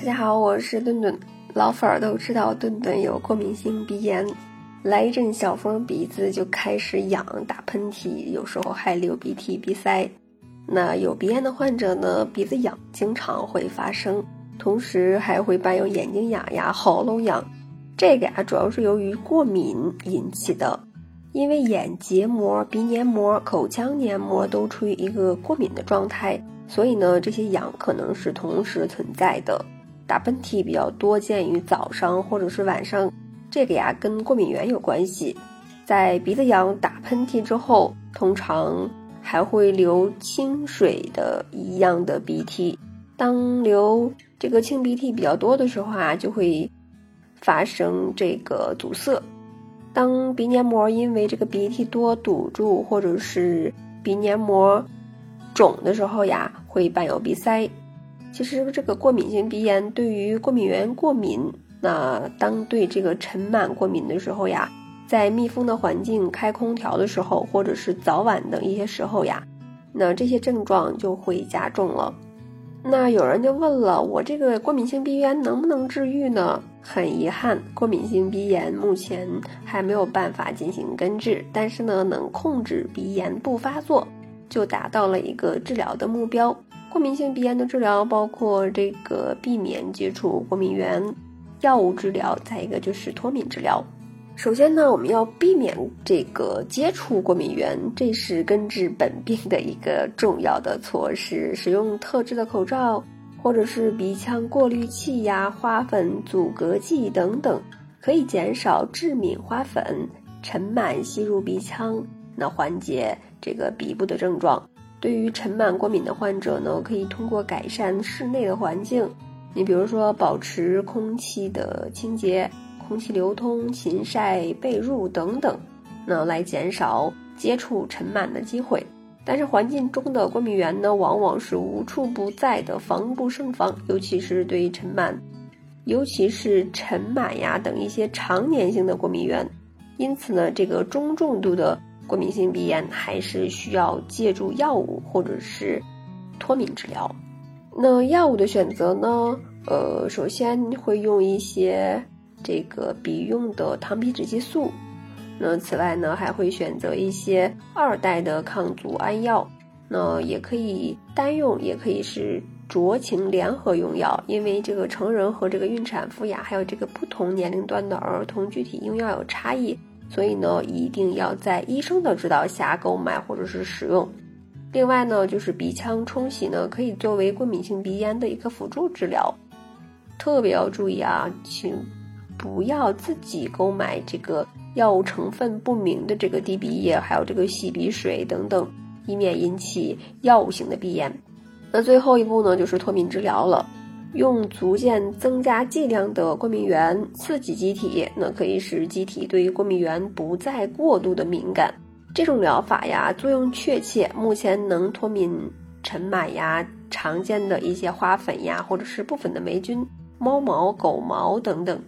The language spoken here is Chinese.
大家好，我是顿顿。老粉儿都知道顿顿有过敏性鼻炎，来一阵小风，鼻子就开始痒、打喷嚏，有时候还流鼻涕、鼻塞。那有鼻炎的患者呢，鼻子痒经常会发生，同时还会伴有眼睛痒呀、喉咙痒。这个呀，主要是由于过敏引起的，因为眼结膜、鼻黏膜、口腔黏膜都处于一个过敏的状态，所以呢，这些痒可能是同时存在的。打喷嚏比较多见于早上或者是晚上，这个呀跟过敏源有关系。在鼻子痒、打喷嚏之后，通常还会流清水的一样的鼻涕。当流这个清鼻涕比较多的时候啊，就会发生这个阻塞。当鼻黏膜因为这个鼻涕多堵住，或者是鼻黏膜肿的时候呀，会伴有鼻塞。其实这个过敏性鼻炎对于过敏源过敏，那当对这个尘螨过敏的时候呀，在密封的环境开空调的时候，或者是早晚等一些时候呀，那这些症状就会加重了。那有人就问了，我这个过敏性鼻炎能不能治愈呢？很遗憾，过敏性鼻炎目前还没有办法进行根治，但是呢，能控制鼻炎不发作，就达到了一个治疗的目标。过敏性鼻炎的治疗包括这个避免接触过敏源，药物治疗，再一个就是脱敏治疗。首先呢，我们要避免这个接触过敏源，这是根治本病的一个重要的措施。使用特制的口罩，或者是鼻腔过滤器呀、花粉阻隔剂等等，可以减少致敏花粉、尘螨吸入鼻腔，那缓解这个鼻部的症状。对于尘螨过敏的患者呢，可以通过改善室内的环境，你比如说保持空气的清洁、空气流通、勤晒被褥等等，那来减少接触尘螨的机会。但是环境中的过敏源呢，往往是无处不在的，防不胜防，尤其是对于尘螨，尤其是尘螨呀等一些常年性的过敏源。因此呢，这个中重度的。过敏性鼻炎还是需要借助药物或者是脱敏治疗。那药物的选择呢？呃，首先会用一些这个鼻用的糖皮质激素。那此外呢，还会选择一些二代的抗组胺药。那也可以单用，也可以是酌情联合用药。因为这个成人和这个孕产妇呀，还有这个不同年龄段的儿童，具体用药有差异。所以呢，一定要在医生的指导下购买或者是使用。另外呢，就是鼻腔冲洗呢，可以作为过敏性鼻炎的一个辅助治疗。特别要注意啊，请不要自己购买这个药物成分不明的这个滴鼻液，还有这个洗鼻水等等，以免引起药物性的鼻炎。那最后一步呢，就是脱敏治疗了。用逐渐增加剂量的过敏原刺激机体，那可以使机体对于过敏原不再过度的敏感。这种疗法呀，作用确切，目前能脱敏尘螨呀、常见的一些花粉呀，或者是部分的霉菌、猫毛、狗毛等等。